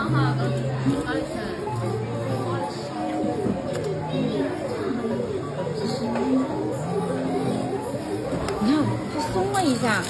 你看，它松了一下。